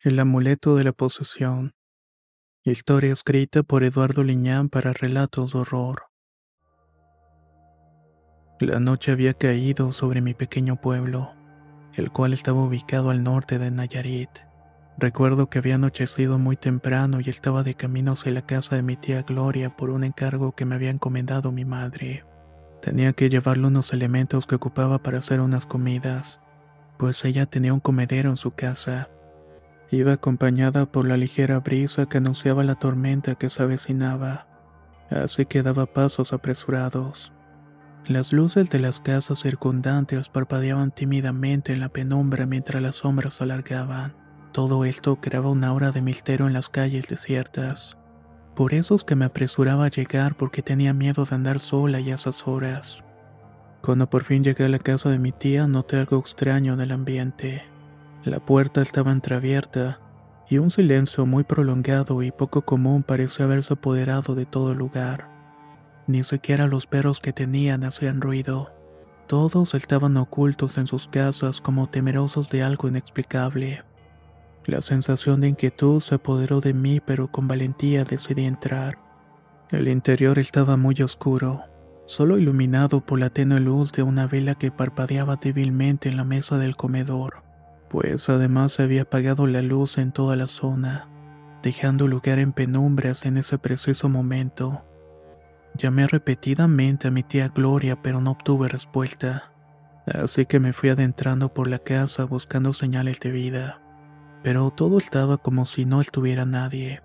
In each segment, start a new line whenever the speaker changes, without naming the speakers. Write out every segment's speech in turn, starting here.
El amuleto de la posesión. Historia escrita por Eduardo Liñán para relatos de horror. La noche había caído sobre mi pequeño pueblo, el cual estaba ubicado al norte de Nayarit. Recuerdo que había anochecido muy temprano y estaba de camino hacia la casa de mi tía Gloria por un encargo que me había encomendado mi madre. Tenía que llevarle unos elementos que ocupaba para hacer unas comidas, pues ella tenía un comedero en su casa. Iba acompañada por la ligera brisa que anunciaba la tormenta que se avecinaba, así que daba pasos apresurados. Las luces de las casas circundantes parpadeaban tímidamente en la penumbra mientras las sombras se alargaban. Todo esto creaba una aura de misterio en las calles desiertas. Por eso es que me apresuraba a llegar porque tenía miedo de andar sola y a esas horas. Cuando por fin llegué a la casa de mi tía noté algo extraño en el ambiente. La puerta estaba entreabierta y un silencio muy prolongado y poco común pareció haberse apoderado de todo el lugar. Ni siquiera los perros que tenían hacían ruido. Todos estaban ocultos en sus casas como temerosos de algo inexplicable. La sensación de inquietud se apoderó de mí, pero con valentía decidí entrar. El interior estaba muy oscuro, solo iluminado por la tenue luz de una vela que parpadeaba débilmente en la mesa del comedor, pues además se había apagado la luz en toda la zona, dejando lugar en penumbras en ese preciso momento. Llamé repetidamente a mi tía Gloria, pero no obtuve respuesta, así que me fui adentrando por la casa buscando señales de vida pero todo estaba como si no estuviera nadie.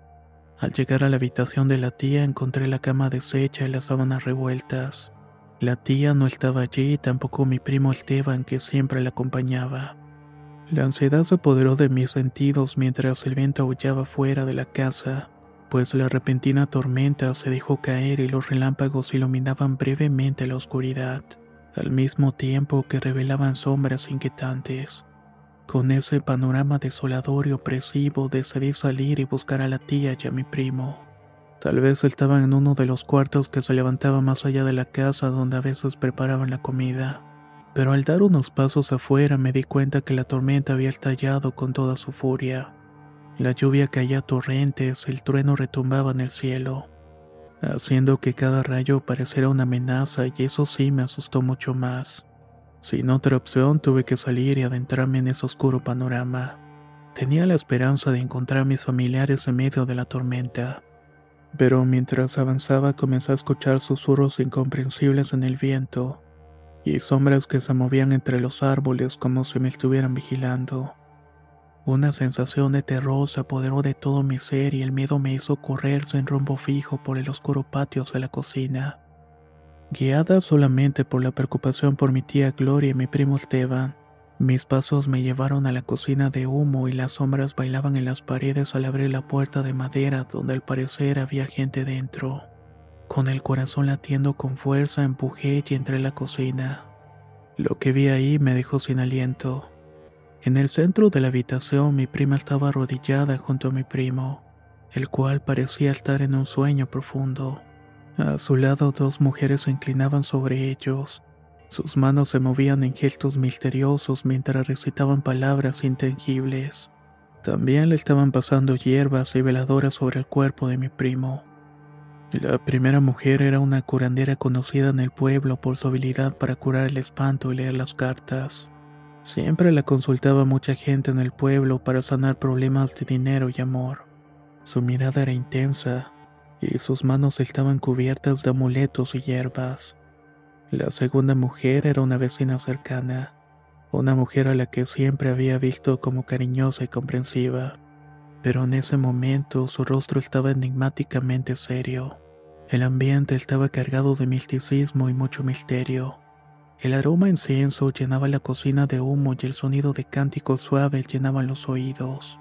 Al llegar a la habitación de la tía encontré la cama deshecha y las sábanas revueltas. La tía no estaba allí y tampoco mi primo Esteban que siempre la acompañaba. La ansiedad se apoderó de mis sentidos mientras el viento aullaba fuera de la casa, pues la repentina tormenta se dejó caer y los relámpagos iluminaban brevemente la oscuridad, al mismo tiempo que revelaban sombras inquietantes. Con ese panorama desolador y opresivo decidí salir y buscar a la tía y a mi primo. Tal vez estaban en uno de los cuartos que se levantaba más allá de la casa donde a veces preparaban la comida. Pero al dar unos pasos afuera me di cuenta que la tormenta había estallado con toda su furia. La lluvia caía a torrentes, el trueno retumbaba en el cielo, haciendo que cada rayo pareciera una amenaza y eso sí me asustó mucho más. Sin otra opción tuve que salir y adentrarme en ese oscuro panorama. Tenía la esperanza de encontrar a mis familiares en medio de la tormenta. Pero mientras avanzaba comencé a escuchar susurros incomprensibles en el viento y sombras que se movían entre los árboles como si me estuvieran vigilando. Una sensación de terror se apoderó de todo mi ser y el miedo me hizo correr sin rumbo fijo por el oscuro patio de la cocina. Guiada solamente por la preocupación por mi tía Gloria y mi primo Esteban, mis pasos me llevaron a la cocina de humo y las sombras bailaban en las paredes al abrir la puerta de madera donde al parecer había gente dentro. Con el corazón latiendo con fuerza empujé y entré a la cocina. Lo que vi ahí me dejó sin aliento. En el centro de la habitación mi prima estaba arrodillada junto a mi primo, el cual parecía estar en un sueño profundo. A su lado dos mujeres se inclinaban sobre ellos. Sus manos se movían en gestos misteriosos mientras recitaban palabras intangibles. También le estaban pasando hierbas y veladoras sobre el cuerpo de mi primo. La primera mujer era una curandera conocida en el pueblo por su habilidad para curar el espanto y leer las cartas. Siempre la consultaba mucha gente en el pueblo para sanar problemas de dinero y amor. Su mirada era intensa, y sus manos estaban cubiertas de amuletos y hierbas. La segunda mujer era una vecina cercana, una mujer a la que siempre había visto como cariñosa y comprensiva, pero en ese momento su rostro estaba enigmáticamente serio. El ambiente estaba cargado de misticismo y mucho misterio. El aroma incienso llenaba la cocina de humo y el sonido de cánticos suaves llenaban los oídos.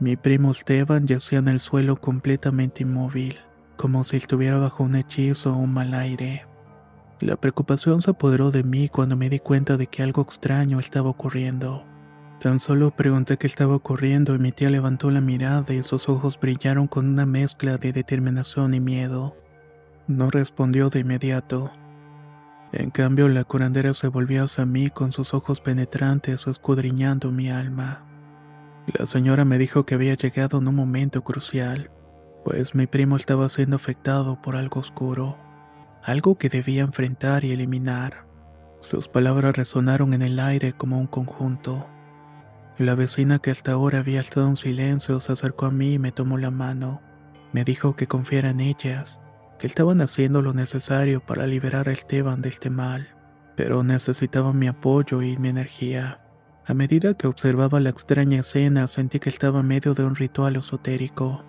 Mi primo Esteban yacía en el suelo completamente inmóvil, como si estuviera bajo un hechizo o un mal aire. La preocupación se apoderó de mí cuando me di cuenta de que algo extraño estaba ocurriendo. Tan solo pregunté qué estaba ocurriendo y mi tía levantó la mirada y sus ojos brillaron con una mezcla de determinación y miedo. No respondió de inmediato. En cambio, la curandera se volvió hacia mí con sus ojos penetrantes escudriñando mi alma. La señora me dijo que había llegado en un momento crucial, pues mi primo estaba siendo afectado por algo oscuro algo que debía enfrentar y eliminar. Sus palabras resonaron en el aire como un conjunto. La vecina que hasta ahora había estado en silencio se acercó a mí y me tomó la mano. Me dijo que confiara en ellas, que estaban haciendo lo necesario para liberar a Esteban de este mal, pero necesitaba mi apoyo y mi energía. A medida que observaba la extraña escena sentí que estaba en medio de un ritual esotérico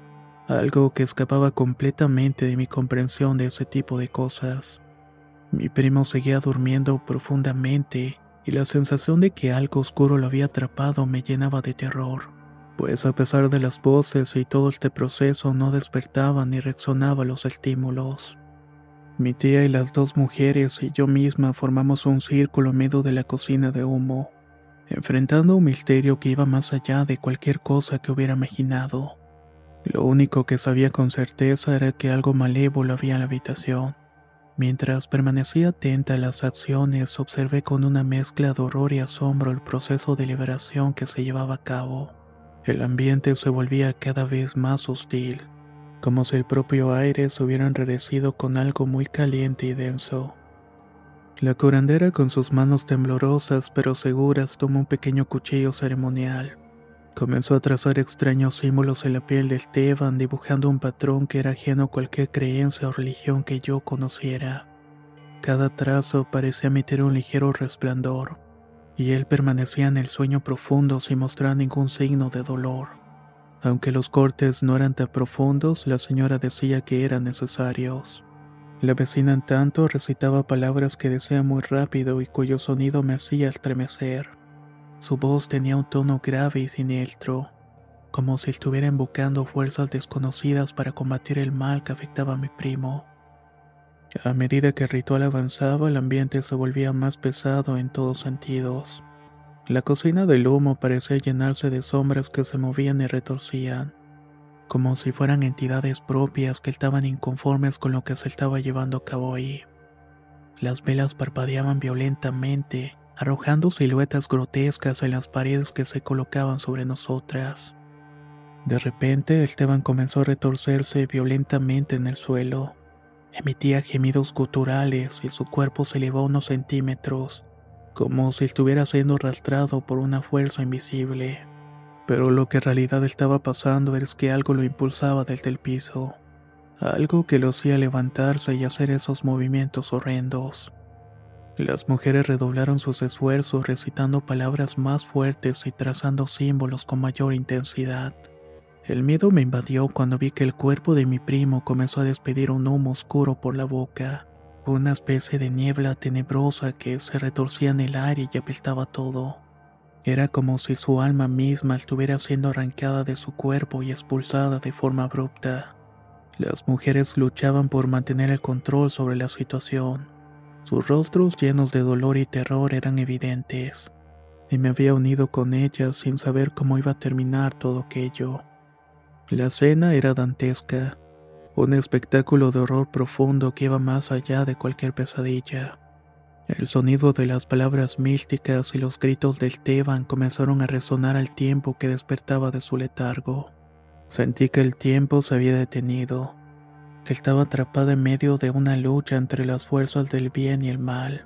algo que escapaba completamente de mi comprensión de ese tipo de cosas. Mi primo seguía durmiendo profundamente y la sensación de que algo oscuro lo había atrapado me llenaba de terror, pues a pesar de las voces y todo este proceso no despertaban ni reaccionaban los estímulos. Mi tía y las dos mujeres y yo misma formamos un círculo en medio de la cocina de humo, enfrentando un misterio que iba más allá de cualquier cosa que hubiera imaginado. Lo único que sabía con certeza era que algo malévolo había en la habitación. Mientras permanecía atenta a las acciones, observé con una mezcla de horror y asombro el proceso de liberación que se llevaba a cabo. El ambiente se volvía cada vez más hostil, como si el propio aire se hubiera enredecido con algo muy caliente y denso. La curandera con sus manos temblorosas pero seguras tomó un pequeño cuchillo ceremonial Comenzó a trazar extraños símbolos en la piel de Esteban, dibujando un patrón que era ajeno a cualquier creencia o religión que yo conociera. Cada trazo parecía emitir un ligero resplandor, y él permanecía en el sueño profundo sin mostrar ningún signo de dolor. Aunque los cortes no eran tan profundos, la señora decía que eran necesarios. La vecina en tanto recitaba palabras que decía muy rápido y cuyo sonido me hacía estremecer. Su voz tenía un tono grave y siniestro, como si estuviera invocando fuerzas desconocidas para combatir el mal que afectaba a mi primo. A medida que el ritual avanzaba, el ambiente se volvía más pesado en todos sentidos. La cocina del humo parecía llenarse de sombras que se movían y retorcían, como si fueran entidades propias que estaban inconformes con lo que se estaba llevando a cabo ahí. Las velas parpadeaban violentamente arrojando siluetas grotescas en las paredes que se colocaban sobre nosotras. De repente, Esteban comenzó a retorcerse violentamente en el suelo. Emitía gemidos guturales y su cuerpo se elevó unos centímetros, como si estuviera siendo arrastrado por una fuerza invisible. Pero lo que en realidad estaba pasando es que algo lo impulsaba desde el piso, algo que lo hacía levantarse y hacer esos movimientos horrendos. Las mujeres redoblaron sus esfuerzos recitando palabras más fuertes y trazando símbolos con mayor intensidad. El miedo me invadió cuando vi que el cuerpo de mi primo comenzó a despedir un humo oscuro por la boca, una especie de niebla tenebrosa que se retorcía en el aire y apestaba todo. Era como si su alma misma estuviera siendo arrancada de su cuerpo y expulsada de forma abrupta. Las mujeres luchaban por mantener el control sobre la situación sus rostros llenos de dolor y terror eran evidentes, y me había unido con ellas sin saber cómo iba a terminar todo aquello. La cena era dantesca, un espectáculo de horror profundo que iba más allá de cualquier pesadilla. El sonido de las palabras místicas y los gritos del Teban comenzaron a resonar al tiempo que despertaba de su letargo. Sentí que el tiempo se había detenido que estaba atrapada en medio de una lucha entre las fuerzas del bien y el mal.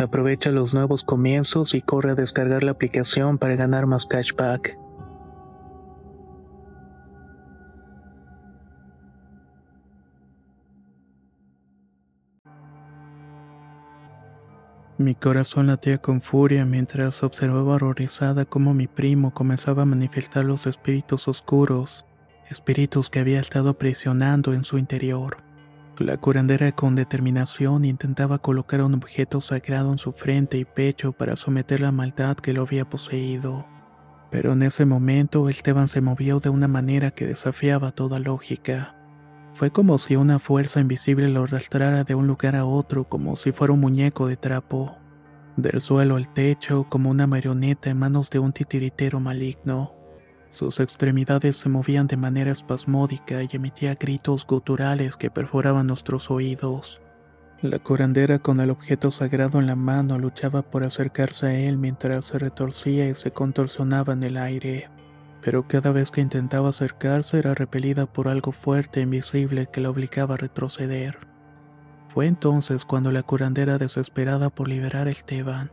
Aprovecha los nuevos comienzos y corre a descargar la aplicación para ganar más cashback. Mi corazón latía con furia mientras observaba horrorizada cómo mi primo comenzaba a manifestar los espíritus oscuros, espíritus que había estado prisionando en su interior. La curandera con determinación intentaba colocar un objeto sagrado en su frente y pecho para someter la maldad que lo había poseído. Pero en ese momento Esteban se movió de una manera que desafiaba toda lógica. Fue como si una fuerza invisible lo arrastrara de un lugar a otro como si fuera un muñeco de trapo. Del suelo al techo como una marioneta en manos de un titiritero maligno. Sus extremidades se movían de manera espasmódica y emitía gritos guturales que perforaban nuestros oídos. La curandera con el objeto sagrado en la mano luchaba por acercarse a él mientras se retorcía y se contorsionaba en el aire. Pero cada vez que intentaba acercarse era repelida por algo fuerte e invisible que la obligaba a retroceder. Fue entonces cuando la curandera, desesperada por liberar a Esteban,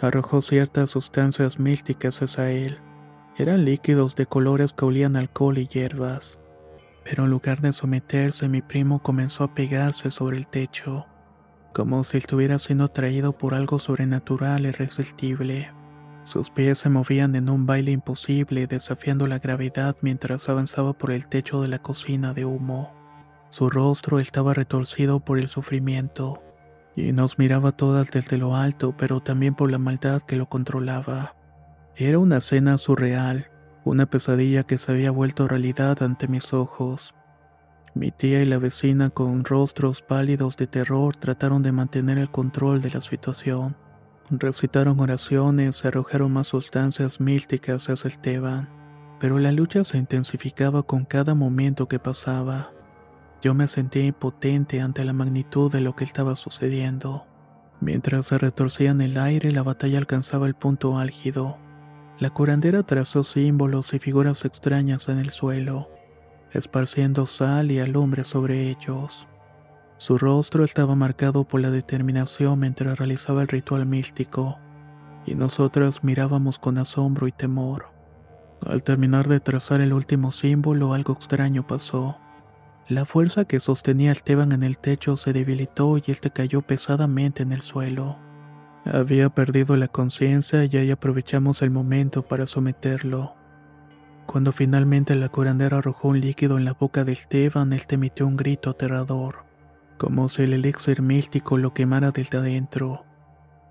arrojó ciertas sustancias místicas hacia él. Eran líquidos de colores que olían alcohol y hierbas. Pero en lugar de someterse, mi primo comenzó a pegarse sobre el techo, como si estuviera siendo atraído por algo sobrenatural e irresistible. Sus pies se movían en un baile imposible, desafiando la gravedad mientras avanzaba por el techo de la cocina de humo. Su rostro estaba retorcido por el sufrimiento, y nos miraba todas desde lo alto, pero también por la maldad que lo controlaba. Era una escena surreal, una pesadilla que se había vuelto realidad ante mis ojos. Mi tía y la vecina con rostros pálidos de terror trataron de mantener el control de la situación. Recitaron oraciones, arrojaron más sustancias místicas hacia Esteban, pero la lucha se intensificaba con cada momento que pasaba. Yo me sentía impotente ante la magnitud de lo que estaba sucediendo. Mientras se retorcía en el aire, la batalla alcanzaba el punto álgido. La curandera trazó símbolos y figuras extrañas en el suelo, esparciendo sal y alumbre sobre ellos. Su rostro estaba marcado por la determinación mientras realizaba el ritual místico, y nosotros mirábamos con asombro y temor. Al terminar de trazar el último símbolo, algo extraño pasó. La fuerza que sostenía a Esteban en el techo se debilitó y éste cayó pesadamente en el suelo. Había perdido la conciencia y ahí aprovechamos el momento para someterlo. Cuando finalmente la curandera arrojó un líquido en la boca de Esteban, él emitió un grito aterrador como si el elixir místico lo quemara desde adentro.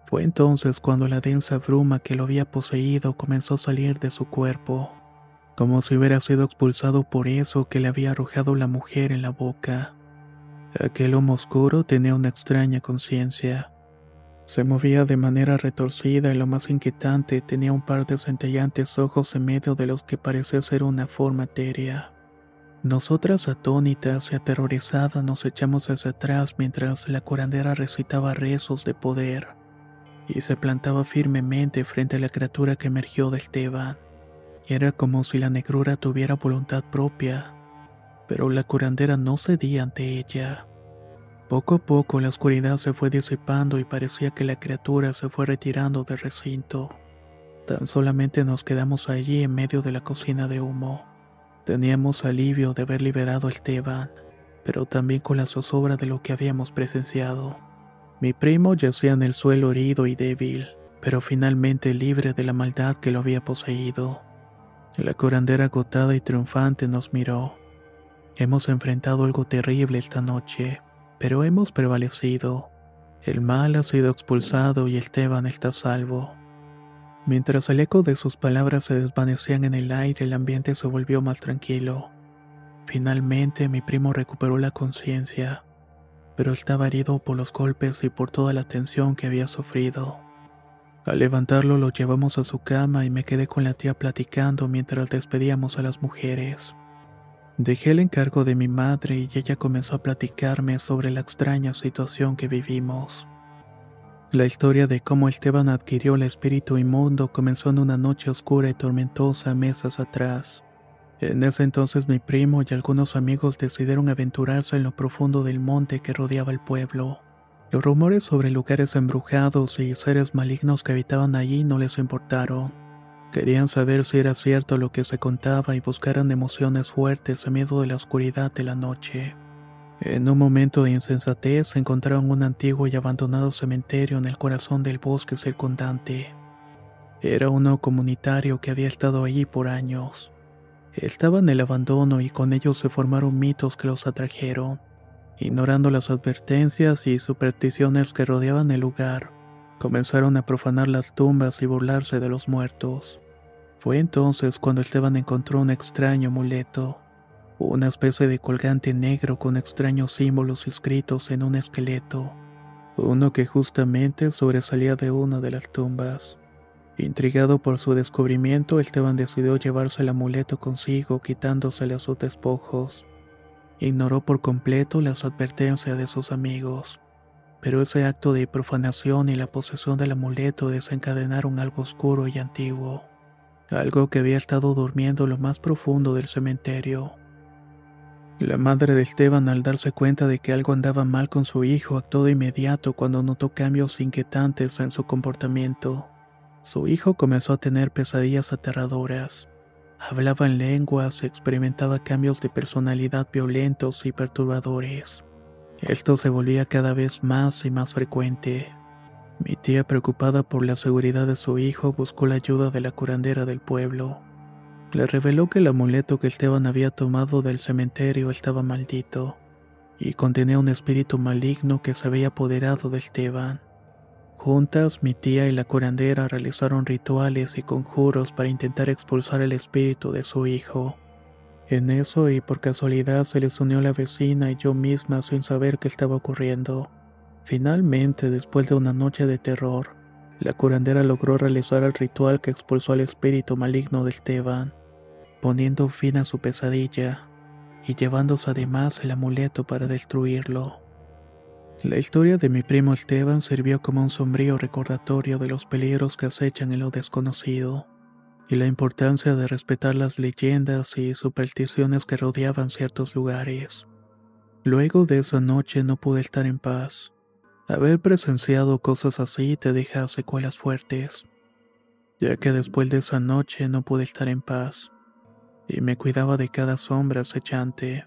Fue entonces cuando la densa bruma que lo había poseído comenzó a salir de su cuerpo, como si hubiera sido expulsado por eso que le había arrojado la mujer en la boca. Aquel homo oscuro tenía una extraña conciencia. Se movía de manera retorcida y lo más inquietante tenía un par de centellantes ojos en medio de los que parecía ser una forma etérea. Nosotras atónitas y aterrorizadas nos echamos hacia atrás mientras la curandera recitaba rezos de poder y se plantaba firmemente frente a la criatura que emergió del Esteban. Era como si la negrura tuviera voluntad propia, pero la curandera no cedía ante ella. Poco a poco la oscuridad se fue disipando y parecía que la criatura se fue retirando del recinto. Tan solamente nos quedamos allí en medio de la cocina de humo. Teníamos alivio de haber liberado a Esteban, pero también con la zozobra de lo que habíamos presenciado. Mi primo yacía en el suelo herido y débil, pero finalmente libre de la maldad que lo había poseído. La curandera agotada y triunfante nos miró. Hemos enfrentado algo terrible esta noche, pero hemos prevalecido. El mal ha sido expulsado y Esteban está salvo. Mientras el eco de sus palabras se desvanecían en el aire, el ambiente se volvió más tranquilo. Finalmente mi primo recuperó la conciencia, pero estaba herido por los golpes y por toda la tensión que había sufrido. Al levantarlo lo llevamos a su cama y me quedé con la tía platicando mientras despedíamos a las mujeres. Dejé el encargo de mi madre y ella comenzó a platicarme sobre la extraña situación que vivimos. La historia de cómo Esteban adquirió el espíritu inmundo comenzó en una noche oscura y tormentosa meses atrás. En ese entonces mi primo y algunos amigos decidieron aventurarse en lo profundo del monte que rodeaba el pueblo. Los rumores sobre lugares embrujados y seres malignos que habitaban allí no les importaron. Querían saber si era cierto lo que se contaba y buscaran emociones fuertes en medio de la oscuridad de la noche. En un momento de insensatez encontraron un antiguo y abandonado cementerio en el corazón del bosque circundante. Era uno comunitario que había estado allí por años. Estaba en el abandono y con ellos se formaron mitos que los atrajeron. Ignorando las advertencias y supersticiones que rodeaban el lugar, comenzaron a profanar las tumbas y burlarse de los muertos. Fue entonces cuando Esteban encontró un extraño amuleto una especie de colgante negro con extraños símbolos escritos en un esqueleto, uno que justamente sobresalía de una de las tumbas. Intrigado por su descubrimiento, Esteban decidió llevarse el amuleto consigo quitándosele a sus despojos. Ignoró por completo las advertencias de sus amigos, pero ese acto de profanación y la posesión del amuleto desencadenaron algo oscuro y antiguo, algo que había estado durmiendo lo más profundo del cementerio. La madre de Esteban, al darse cuenta de que algo andaba mal con su hijo, actuó de inmediato cuando notó cambios inquietantes en su comportamiento. Su hijo comenzó a tener pesadillas aterradoras. Hablaba en lenguas experimentaba cambios de personalidad violentos y perturbadores. Esto se volvía cada vez más y más frecuente. Mi tía, preocupada por la seguridad de su hijo, buscó la ayuda de la curandera del pueblo le reveló que el amuleto que Esteban había tomado del cementerio estaba maldito y contenía un espíritu maligno que se había apoderado de Esteban. Juntas, mi tía y la curandera realizaron rituales y conjuros para intentar expulsar el espíritu de su hijo. En eso y por casualidad se les unió la vecina y yo misma sin saber qué estaba ocurriendo. Finalmente, después de una noche de terror, la curandera logró realizar el ritual que expulsó al espíritu maligno de Esteban poniendo fin a su pesadilla y llevándose además el amuleto para destruirlo. La historia de mi primo Esteban sirvió como un sombrío recordatorio de los peligros que acechan en lo desconocido y la importancia de respetar las leyendas y supersticiones que rodeaban ciertos lugares. Luego de esa noche no pude estar en paz. Haber presenciado cosas así te deja secuelas fuertes, ya que después de esa noche no pude estar en paz, y me cuidaba de cada sombra acechante.